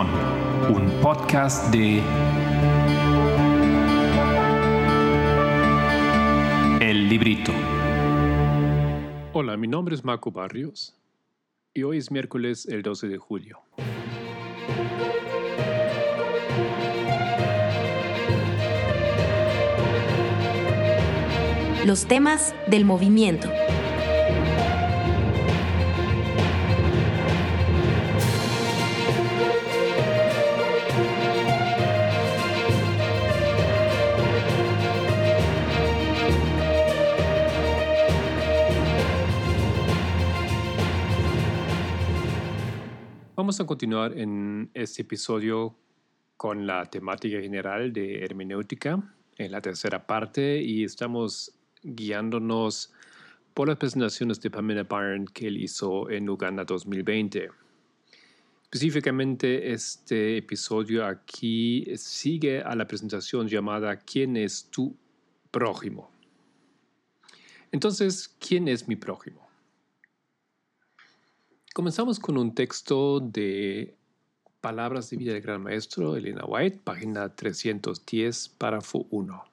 Perdón, un podcast de El Librito. Hola, mi nombre es Marco Barrios y hoy es miércoles el 12 de julio. Los temas del movimiento. Vamos a continuar en este episodio con la temática general de hermenéutica en la tercera parte y estamos guiándonos por las presentaciones de Pamela Byrne que él hizo en Uganda 2020. Específicamente este episodio aquí sigue a la presentación llamada ¿Quién es tu prójimo? Entonces, ¿quién es mi prójimo? Comenzamos con un texto de Palabras de vida del Gran Maestro, Elena White, página 310, párrafo 1.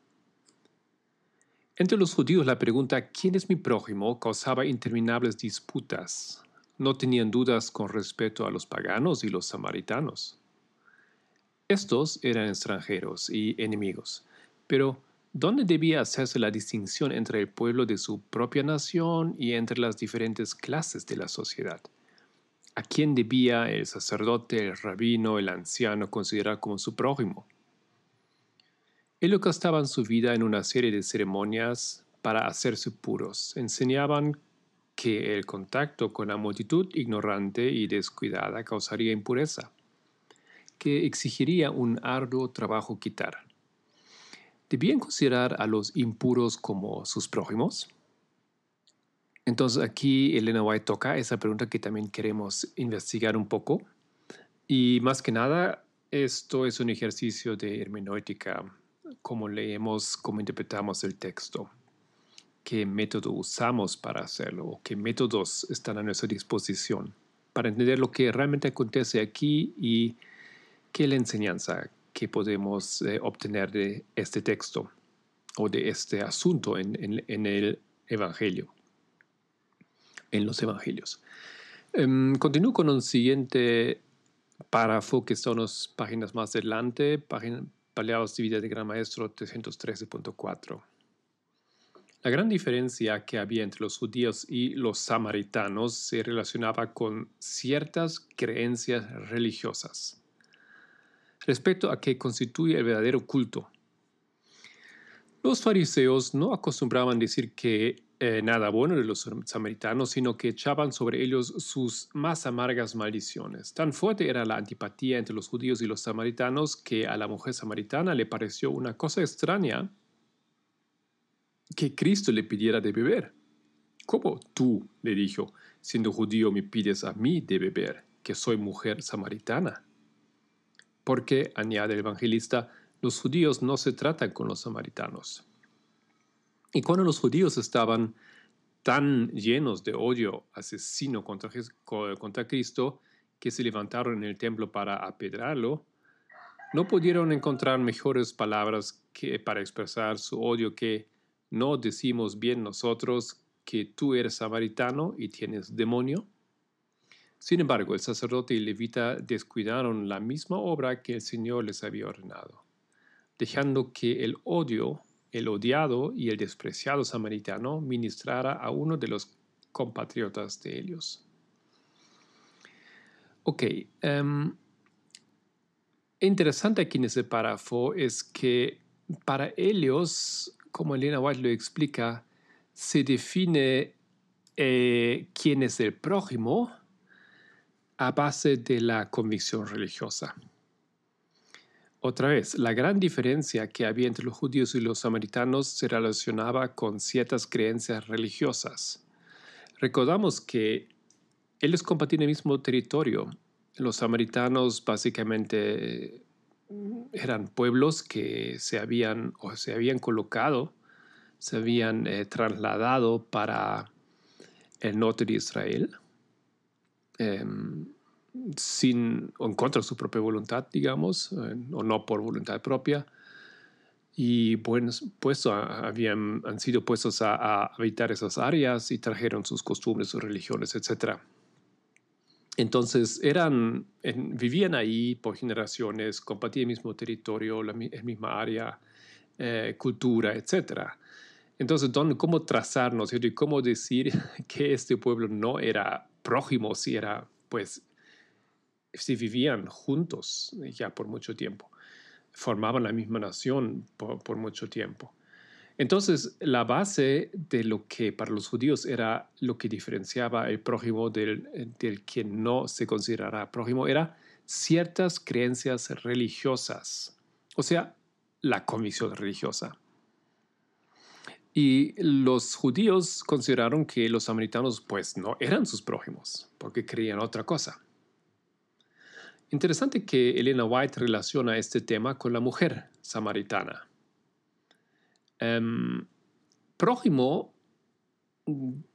Entre los judíos la pregunta ¿quién es mi prójimo? causaba interminables disputas. No tenían dudas con respecto a los paganos y los samaritanos. Estos eran extranjeros y enemigos, pero ¿dónde debía hacerse la distinción entre el pueblo de su propia nación y entre las diferentes clases de la sociedad? ¿A quién debía el sacerdote, el rabino, el anciano considerar como su prójimo? Ellos gastaban su vida en una serie de ceremonias para hacerse puros. Enseñaban que el contacto con la multitud ignorante y descuidada causaría impureza, que exigiría un arduo trabajo quitar. ¿Debían considerar a los impuros como sus prójimos? Entonces aquí Elena White toca esa pregunta que también queremos investigar un poco. Y más que nada, esto es un ejercicio de hermenéutica, cómo leemos, cómo interpretamos el texto, qué método usamos para hacerlo, o qué métodos están a nuestra disposición para entender lo que realmente acontece aquí y qué es la enseñanza que podemos eh, obtener de este texto o de este asunto en el Evangelio en los evangelios. Em, continúo con un siguiente párrafo que son unas páginas más adelante, página, Paleados de de Gran Maestro 313.4. La gran diferencia que había entre los judíos y los samaritanos se relacionaba con ciertas creencias religiosas respecto a qué constituye el verdadero culto. Los fariseos no acostumbraban decir que eh, nada bueno de los samaritanos, sino que echaban sobre ellos sus más amargas maldiciones. Tan fuerte era la antipatía entre los judíos y los samaritanos que a la mujer samaritana le pareció una cosa extraña que Cristo le pidiera de beber. ¿Cómo tú, le dijo, siendo judío, me pides a mí de beber, que soy mujer samaritana? Porque, añade el evangelista, los judíos no se tratan con los samaritanos. Y cuando los judíos estaban tan llenos de odio asesino contra, contra Cristo que se levantaron en el templo para apedrarlo, no pudieron encontrar mejores palabras que para expresar su odio que no decimos bien nosotros que tú eres samaritano y tienes demonio. Sin embargo, el sacerdote y levita descuidaron la misma obra que el Señor les había ordenado, dejando que el odio el odiado y el despreciado samaritano ministrara a uno de los compatriotas de ellos. Ok, um, interesante aquí en ese párrafo es que para ellos, como Elena White lo explica, se define eh, quién es el prójimo a base de la convicción religiosa. Otra vez, la gran diferencia que había entre los judíos y los samaritanos se relacionaba con ciertas creencias religiosas. Recordamos que ellos compartían el mismo territorio. Los samaritanos básicamente eran pueblos que se habían, o se habían colocado, se habían eh, trasladado para el norte de Israel. Em, sin, o en contra de su propia voluntad, digamos, o no por voluntad propia. Y pues habían, han sido puestos a, habitar esas áreas y trajeron sus costumbres, sus religiones, etc. Entonces eran, vivían ahí por generaciones, compartían el mismo territorio, la, misma área, eh, cultura, etc. Entonces, ¿cómo trazarnos cómo decir que este pueblo no era prójimo si era, pues, si vivían juntos ya por mucho tiempo? formaban la misma nación por, mucho tiempo. Entonces, la base de lo que para los judíos era lo que diferenciaba el prójimo del, del que no se considerara prójimo era ciertas creencias religiosas, o sea, la comisión religiosa. Y los judíos consideraron que los samaritanos pues no eran sus prójimos, porque creían otra cosa. Interesante que Elena White relaciona este tema con la mujer samaritana. Em, prójimo,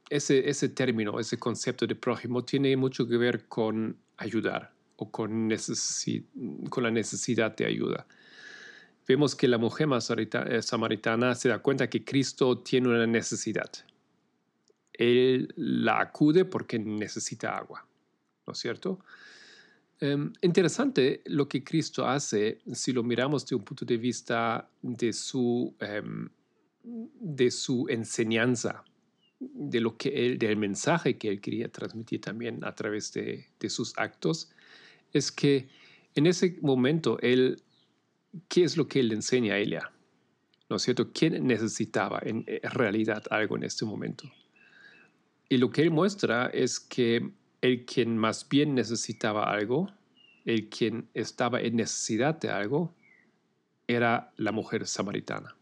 ese, ese término, ese concepto de prójimo tiene mucho que ver con ayudar o con, con la necesidad de ayuda. Vemos que la mujer eh, samaritana se da cuenta que Cristo tiene una necesidad. Él la acude porque necesita agua, ¿no es cierto? Em, interesante lo que Cristo hace si lo miramos de un punto de vista de su, em, de su enseñanza, de lo que él, del mensaje que él quería transmitir también a través de, de sus actos, es que en ese momento él, ¿qué es lo que él enseña a ella? ¿No es cierto? ¿Quién necesitaba en realidad algo en este momento? Y lo que él muestra es que el quien más bien necesitaba algo, el quien estaba en necesidad de algo, era la mujer samaritana.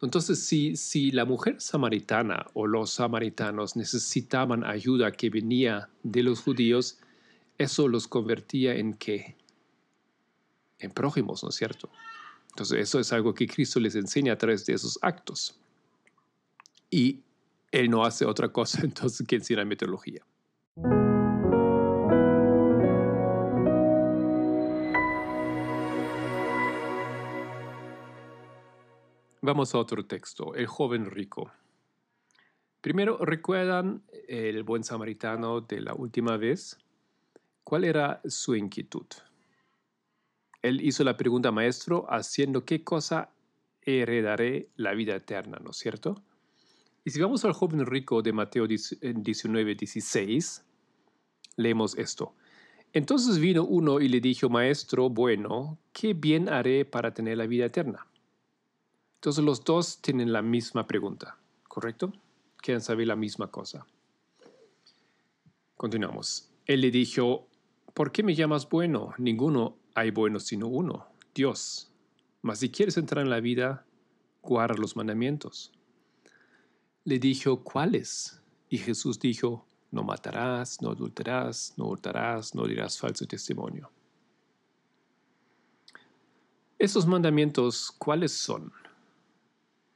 Entonces, si, si la mujer samaritana o los samaritanos necesitaban ayuda que venía de los judíos, eso los convertía en qué? En prójimos, ¿no es cierto? Entonces, eso es algo que Cristo les enseña a través de esos actos. Y él no hace otra cosa entonces que enseñar metodología. Vamos a otro texto, el joven rico. Primero, ¿recuerdan el buen samaritano de la última vez? ¿Cuál era su inquietud? Él hizo la pregunta, maestro, haciendo qué cosa heredaré la vida eterna, ¿no es cierto? Y si vamos al joven rico de Mateo 19, 16, leemos esto. Entonces vino uno y le dijo, Maestro, bueno, ¿qué bien haré para tener la vida eterna? Entonces los dos tienen la misma pregunta, ¿correcto? Quieren saber la misma cosa. Continuamos. Él le dijo, ¿por qué me llamas bueno? Ninguno hay bueno sino uno, Dios. Mas si quieres entrar en la vida, guarda los mandamientos le dijo, ¿cuáles? Y Jesús dijo, no matarás, no adulterarás, no hurtarás, no dirás falso testimonio. Esos mandamientos, ¿cuáles son?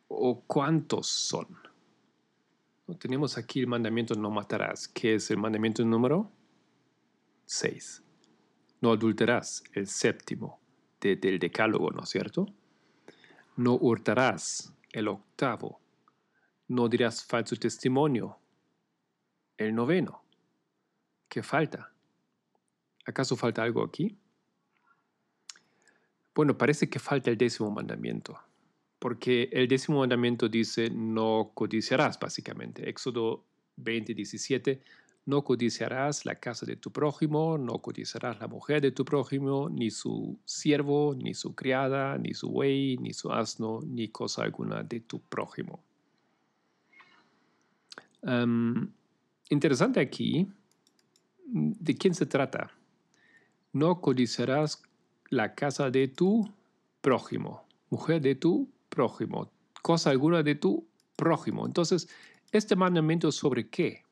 ¿O cuántos son? Tenemos aquí el mandamiento no matarás, que es el mandamiento número 6. No adulterarás, el séptimo del decálogo, ¿no es cierto? No hurtarás, el octavo no dirás falso testimonio. El noveno. ¿Qué falta? ¿Acaso falta algo aquí? Bueno, parece que falta el décimo mandamiento, porque el décimo mandamiento dice no codiciarás, básicamente. Éxodo 20, 17, no codiciarás la casa de tu prójimo, no codiciarás la mujer de tu prójimo, ni su siervo, ni su criada, ni su buey, ni su asno, ni cosa alguna de tu prójimo interesante aquí, ¿de quién se trata? No codiciarás la casa de tu prójimo, mujer de tu prójimo, cosa alguna de tu prójimo. Entonces, este mandamiento sobre qué?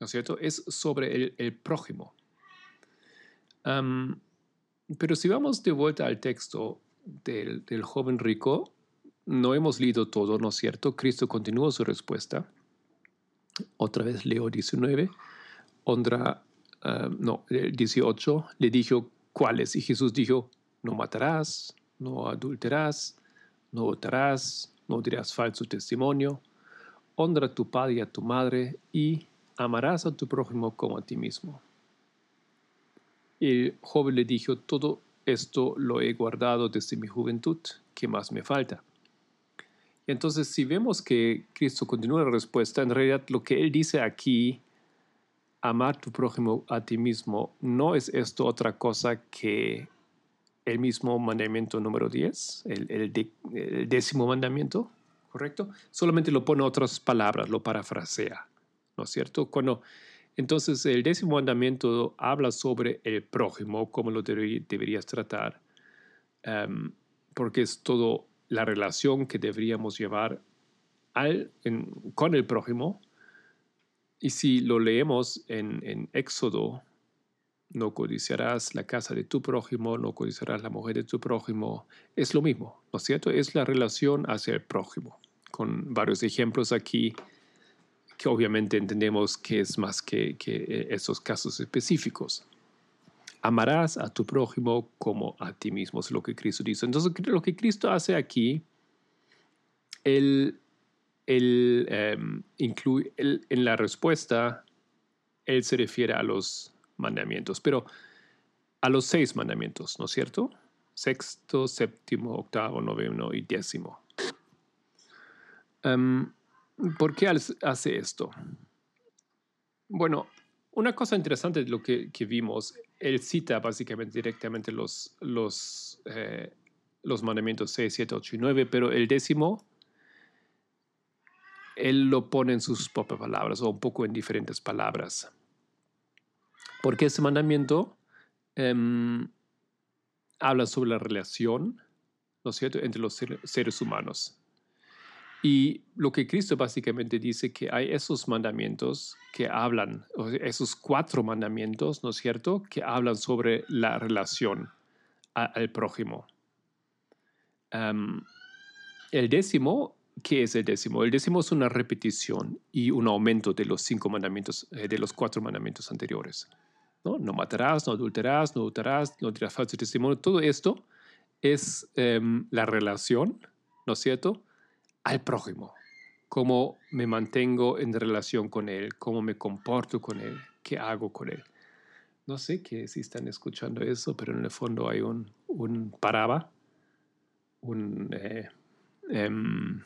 ¿No es cierto? Es sobre el, prójimo. pero si vamos de vuelta al texto del, del joven rico, no hemos leído todo, ¿no es cierto? Cristo continúa su respuesta. Otra vez leo 19. Honra ah, no, el 18, le dijo, ¿cuáles? Y Jesús dijo, no matarás, no adulterás, no votarás, no dirás falso testimonio, honra a tu padre y a tu madre y amarás a tu prójimo como a ti mismo. El joven le dijo, todo esto lo he guardado desde mi juventud, ¿qué más me falta? Entonces, si vemos que Cristo continúa la respuesta, en realidad lo que él dice aquí, amar tu prójimo a ti mismo, no es esto otra cosa que el mismo mandamiento número 10, el, el décimo mandamiento, ¿correcto? Solamente lo pone otras palabras, lo parafrasea, ¿no es cierto? Cuando, entonces, el décimo mandamiento habla sobre el prójimo, cómo lo deberías tratar, em, porque es todo la relación que deberíamos llevar con el prójimo. Y si lo leemos en, en Éxodo no codiciarás la casa de tu prójimo, no codiciarás la mujer de tu prójimo. Es lo mismo, ¿no es cierto? Es la relación hacia el prójimo, con varios ejemplos aquí que obviamente entendemos que es más que, esos casos específicos. Amarás a tu prójimo como a ti mismo, es lo que Cristo dice. Entonces, lo que Cristo hace aquí, él, él em, incluye, en la respuesta, él se refiere a los mandamientos, pero a los seis mandamientos, ¿no es cierto? Sexto, séptimo, octavo, noveno y décimo. Em, ¿Por qué hace esto? Bueno, una cosa interesante de lo que, vimos, él cita básicamente directamente los, los, eh, los mandamientos 6, 7, 8 y 9, pero el décimo, él lo pone en sus propias palabras o un poco en diferentes palabras. Porque ese mandamiento em, habla sobre la relación, ¿no es cierto?, entre los seres humanos. Y lo que Cristo básicamente dice que hay esos mandamientos que hablan, esos cuatro mandamientos, ¿no es cierto?, que hablan sobre la relación al prójimo. Em, el décimo, ¿qué es el décimo? El décimo es una repetición y un aumento de los cinco mandamientos, eh, de los cuatro mandamientos anteriores. ¿No? matarás, no adulterarás, no adulterarás, no dirás falso testimonio. Todo esto es em, la relación, ¿no es cierto?, al prójimo. Cómo me mantengo en relación con él, cómo me comporto con él, qué hago con él. No sé que si están escuchando eso, pero en el fondo hay un, un paraba, un eh, em,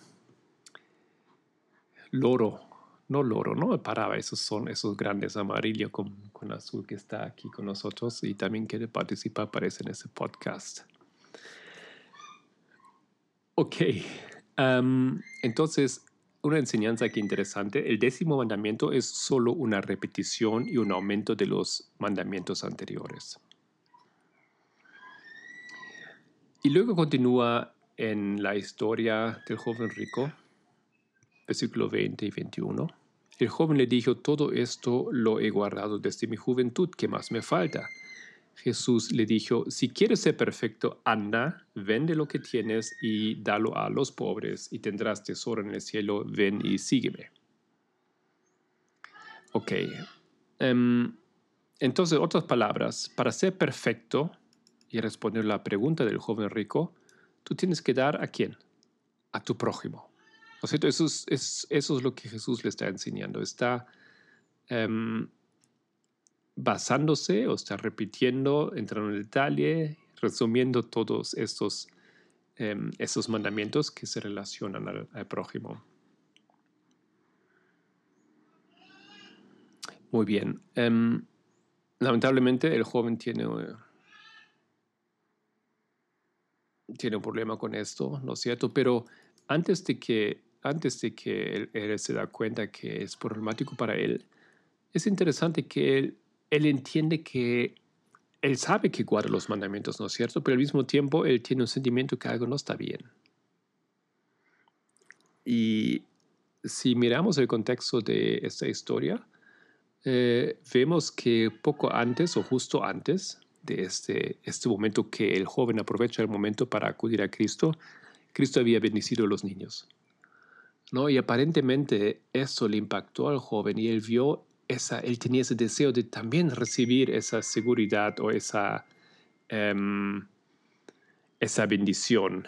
loro no loro, ¿no? Paraba, esos son esos grandes amarillos con, con, azul que está aquí con nosotros y también quiere participar, aparece en ese podcast. Ok, entonces, una enseñanza aquí interesante, el décimo mandamiento es solo una repetición y un aumento de los mandamientos anteriores. Y luego continúa en la historia del joven rico, versículo 20 y 21. El joven le dijo, todo esto lo he guardado desde mi juventud, ¿qué más me falta? Jesús le dijo, si quieres ser perfecto, anda, vende lo que tienes y dalo a los pobres y tendrás tesoro en el cielo, ven y sígueme. Ok. Em, entonces, otras palabras, para ser perfecto y responder la pregunta del joven rico, tú tienes que dar a quién? A tu prójimo. ¿No es Eso es, eso es lo que Jesús le está enseñando. Está em, basándose o está repitiendo, entrando en detalle, resumiendo todos estos, em, estos mandamientos que se relacionan al, prójimo. Muy bien. Em, lamentablemente el joven tiene, tiene un problema con esto, ¿no es cierto? Pero antes de que antes de que él, se da cuenta que es problemático para él, es interesante que él, él entiende que él sabe que guarda los mandamientos, ¿no es cierto? Pero al mismo tiempo él tiene un sentimiento que algo no está bien. Y si miramos el contexto de esta historia, eh, vemos que poco antes o justo antes de este, este momento que el joven aprovecha el momento para acudir a Cristo, Cristo había bendecido a los niños. ¿No? Y aparentemente eso le impactó al joven y él vio esa, él tenía ese deseo de también recibir esa seguridad o esa, em, esa bendición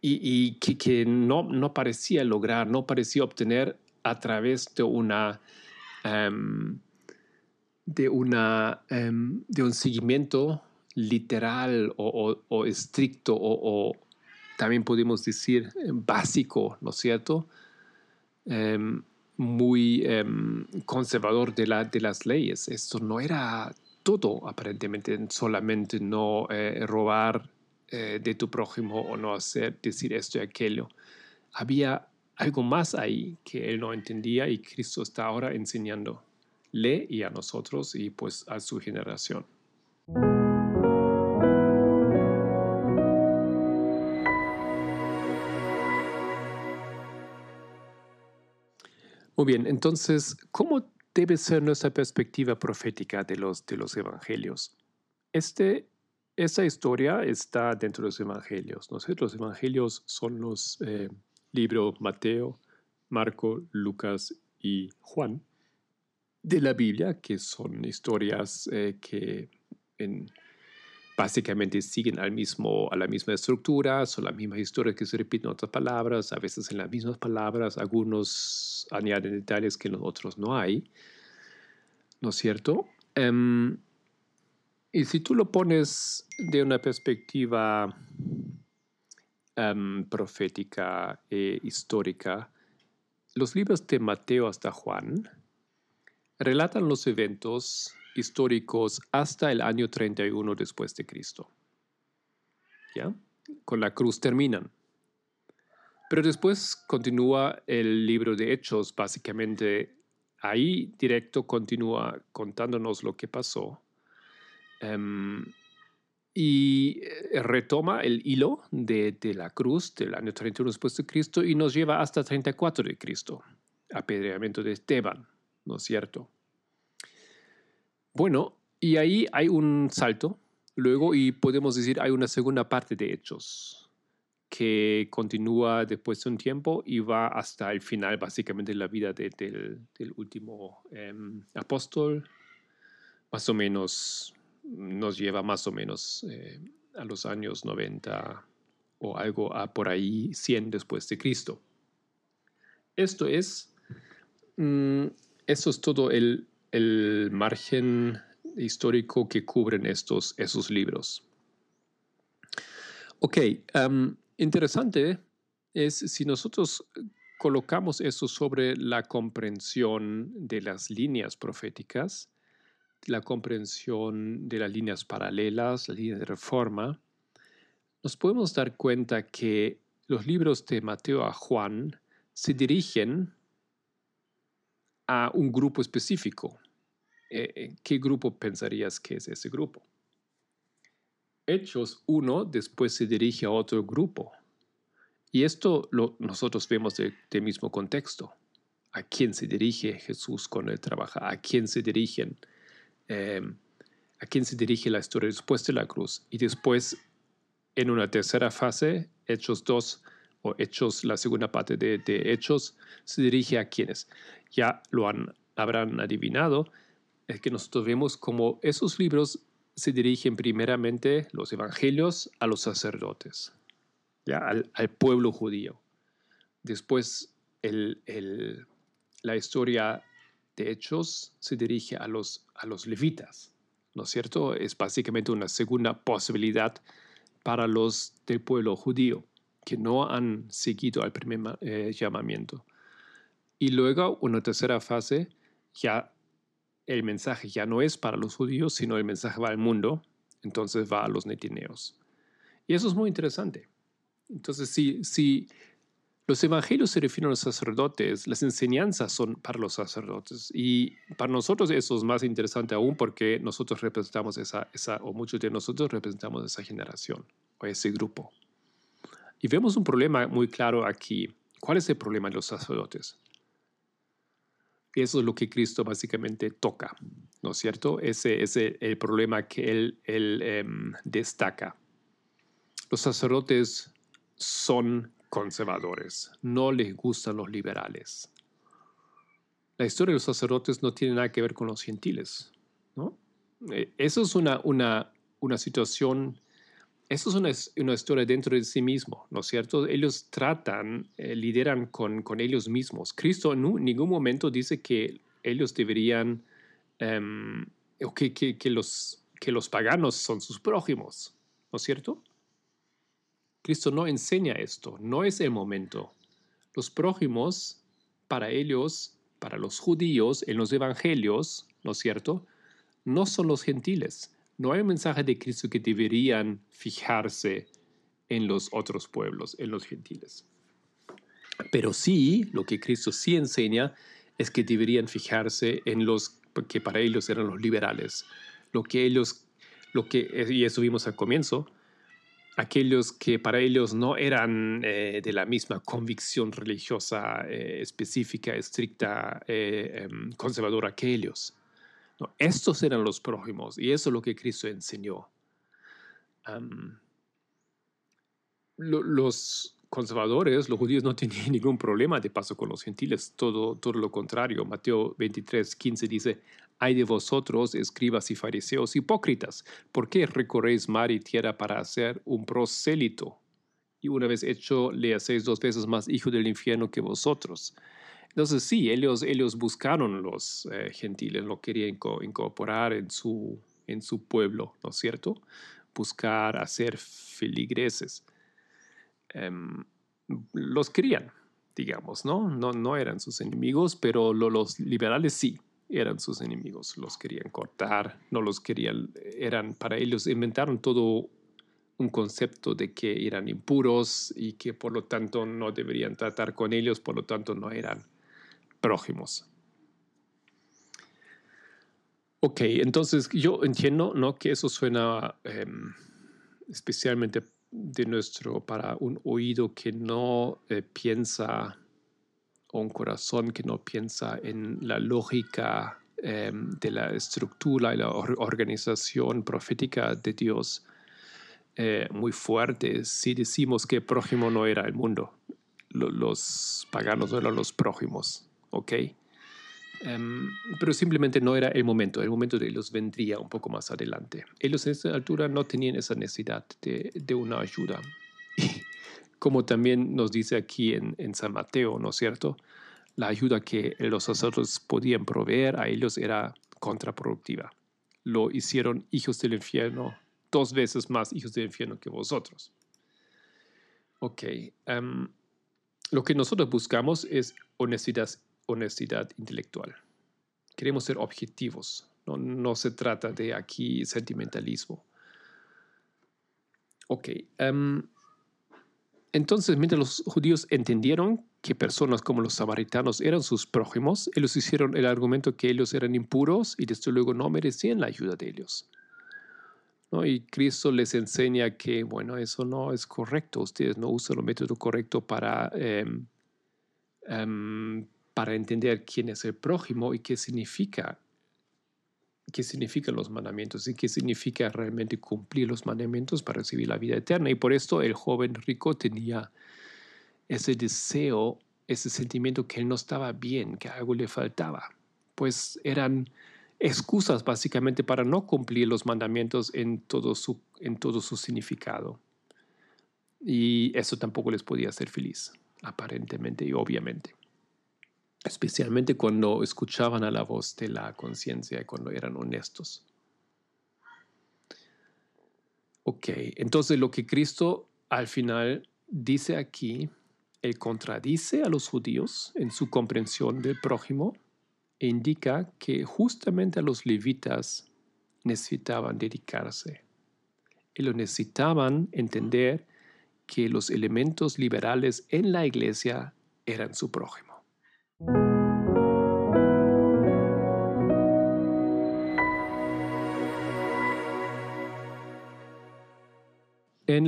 y, que, no, no, parecía lograr, no parecía obtener a través de una... Em, de, una, em, de un seguimiento literal o, estricto o, también podemos decir básico, ¿no es cierto? Em, muy conservador de, la, de las leyes. Esto no era todo, aparentemente, solamente no eh, robar eh, de tu prójimo o no hacer, decir esto y aquello. Había algo más ahí que él no entendía y Cristo está ahora enseñándole y a nosotros y pues a su generación. Muy bien, entonces, ¿cómo debe ser nuestra perspectiva profética de los, de los evangelios? Este esa historia está dentro de los evangelios. ¿no? Los evangelios son los eh, libros Mateo, Marco, Lucas y Juan de la Biblia, que son historias eh, que básicamente siguen al mismo, a la misma estructura, son las mismas historias que se repiten en otras palabras, a veces en las mismas palabras, algunos añaden detalles que en los otros no hay, ¿no es cierto? Em, y si tú lo pones de una perspectiva em, profética e histórica, los libros de Mateo hasta Juan relatan los eventos históricos hasta el año 31 después de Cristo. ¿Ya? Con la cruz terminan. Pero después continúa el libro de Hechos, básicamente ahí directo continúa contándonos lo que pasó Em, y eh, retoma el hilo de, la cruz del año 31 después de Cristo y nos lleva hasta 34 de Cristo, apedreamiento de Esteban, ¿no es cierto? Bueno, y ahí hay un salto, luego, y podemos decir, hay una segunda parte de Hechos que continúa después de un tiempo y va hasta el final, básicamente, de la vida del, último em, apóstol, más o menos nos lleva más o menos eh, a los años 90 o algo a por ahí 100 después de Cristo. Esto es, mm, eso es todo el, margen histórico que cubren estos, esos libros. Ok, interesante es si nosotros colocamos eso sobre la comprensión de las líneas proféticas, la comprensión de las líneas paralelas, la línea de reforma, nos podemos dar cuenta que los libros de Mateo a Juan se dirigen a un grupo específico. Eh, eh, ¿Qué grupo pensarías que es ese grupo? Hechos 1 después se dirige a otro grupo. Y esto lo, nosotros vemos del de mismo contexto. ¿A quién se dirige Jesús cuando él trabaja? ¿A quién se dirigen Em, a quién se dirige la historia después de la cruz. Y después, en una tercera fase, Hechos 2 o Hechos, la segunda parte de, Hechos, se dirige a quienes. Ya lo han, habrán adivinado, es que nosotros vemos como esos libros se dirigen primeramente, los evangelios, a los sacerdotes, ¿ya? Al, pueblo judío. Después, el, la historia de Hechos se dirige a los, a los levitas, ¿no es cierto? Es básicamente una segunda posibilidad para los del pueblo judío que no han seguido al primer eh, llamamiento. Y luego, una tercera fase, ya el mensaje ya no es para los judíos, sino el mensaje va al mundo, entonces va a los netineos. Y eso es muy interesante. Entonces, si, si los evangelios se refieren a los sacerdotes, las enseñanzas son para los sacerdotes y para nosotros eso es más interesante aún porque nosotros representamos esa, esa o muchos de nosotros representamos esa generación o ese grupo. Y vemos un problema muy claro aquí. ¿Cuál es el problema de los sacerdotes? Eso es lo que Cristo básicamente toca, ¿no es cierto? Ese es el, problema que él, em, destaca. Los sacerdotes son conservadores, no les gustan los liberales. la historia de los sacerdotes no tiene nada que ver con los gentiles. ¿no? Eh, eso es una situación, eso es una, historia dentro de sí mismo, ¿no es cierto? Ellos tratan, eh, lideran con, con ellos mismos. Cristo en ningún momento dice que ellos deberían, um, que, que, que, los, que los paganos son sus prójimos, ¿no es cierto? Cristo no enseña esto, no es el momento. Los prójimos, para ellos, para los judíos, en los evangelios, ¿no es cierto? No son los gentiles. No hay un mensaje de Cristo que deberían fijarse en los otros pueblos, en los gentiles. Pero sí, lo que Cristo sí enseña es que deberían fijarse en los que para ellos eran los liberales. Lo que ellos, lo que, y eso vimos al comienzo, aquellos que para ellos no eran eh, de la misma convicción religiosa eh, específica, estricta, eh, em, conservadora que ellos. Estos eran los prójimos y eso es lo que Cristo enseñó. los conservadores, los judíos no tenían ningún problema de paso con los gentiles, todo, todo lo contrario. Mateo 23, 15 dice, hay de vosotros, escribas y fariseos hipócritas, ¿por qué recorréis mar y tierra para hacer un prosélito? Y una vez hecho, le hacéis dos veces más hijo del infierno que vosotros. Entonces sí, ellos, ellos buscaron los eh, gentiles, lo querían incorporar en su, en su pueblo, ¿no es cierto? Buscar hacer feligreses. Em, los querían, digamos, ¿no? ¿no? No eran sus enemigos, pero los liberales sí eran sus enemigos, los querían cortar, no los querían, eran para ellos, inventaron todo un concepto de que eran impuros y que por lo tanto no deberían tratar con ellos, por lo tanto no eran prójimos. Ok, entonces yo entiendo ¿no? que eso suena em, especialmente de nuestro para un oído que no eh, piensa un corazón que no piensa en la lógica em, de la estructura y la organización profética de Dios eh, muy fuerte si decimos que prójimo no era el mundo. los paganos no eran los prójimos, ¿ok? Em, pero simplemente no era el momento, el momento de ellos vendría un poco más adelante. Ellos en esa altura no tenían esa necesidad de, de una ayuda. como también nos dice aquí en, San Mateo, ¿no es cierto? La ayuda que los sacerdotes podían proveer a ellos era contraproductiva. Lo hicieron hijos del infierno, dos veces más hijos del infierno que vosotros. Ok. Em, lo que nosotros buscamos es honestidad, honestidad intelectual. Queremos ser objetivos. No, no se trata de aquí sentimentalismo. Ok. Um, entonces, mientras los judíos entendieron que personas como los samaritanos eran sus prójimos, ellos hicieron el argumento que ellos eran impuros y desde luego no merecían la ayuda de ellos. ¿No? Y Cristo les enseña que, bueno, eso no es correcto. Ustedes no usan el método correcto para, em, em, para entender quién es el prójimo y qué significa qué significan los mandamientos y qué significa realmente cumplir los mandamientos para recibir la vida eterna. Y por esto el joven rico tenía ese deseo, ese sentimiento que él no estaba bien, que algo le faltaba. Pues eran excusas básicamente para no cumplir los mandamientos en todo su, en todo su significado. Y eso tampoco les podía hacer feliz, aparentemente y obviamente especialmente cuando escuchaban a la voz de la conciencia y cuando eran honestos. Ok, entonces lo que Cristo al final dice aquí, él contradice a los judíos en su comprensión del prójimo e indica que justamente a los levitas necesitaban dedicarse. Y lo necesitaban entender que los elementos liberales en la iglesia eran su prójimo. En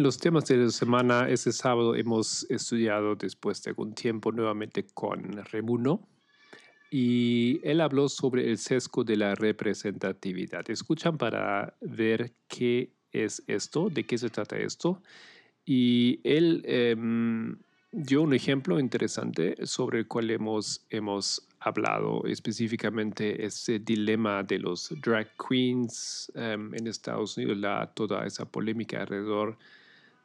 los temas de la semana, este sábado hemos estudiado después de algún tiempo nuevamente con Remuno y él habló sobre el sesgo de la representatividad. Escuchan para ver qué es esto, de qué se trata esto. Y él em, dio un ejemplo interesante sobre el cual hemos, hemos hablado, específicamente ese dilema de los drag queens em, en Estados Unidos, la, toda esa polémica alrededor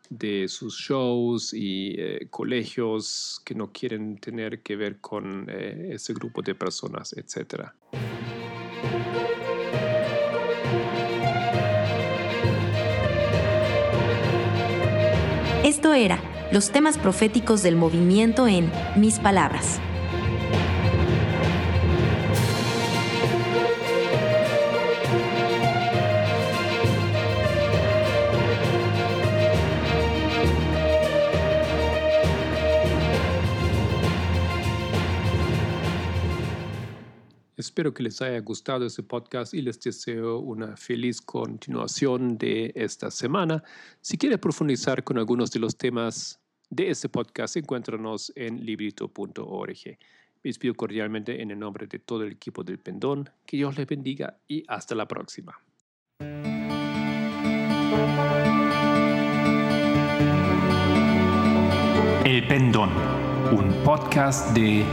de sus shows y eh, colegios que no quieren tener que ver con eh, ese grupo de personas, etc. Esto era los temas proféticos del movimiento en Mis Palabras. Espero que les haya gustado este podcast y les deseo una feliz continuación de esta semana. Si quiere profundizar con algunos de los temas de este podcast, encuéntranos en librito.org. Me despido cordialmente en el nombre de todo el equipo del Pendón. Que Dios les bendiga y hasta la próxima. El Pendón, un podcast de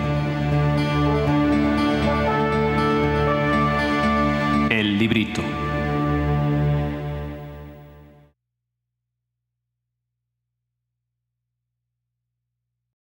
El Librito.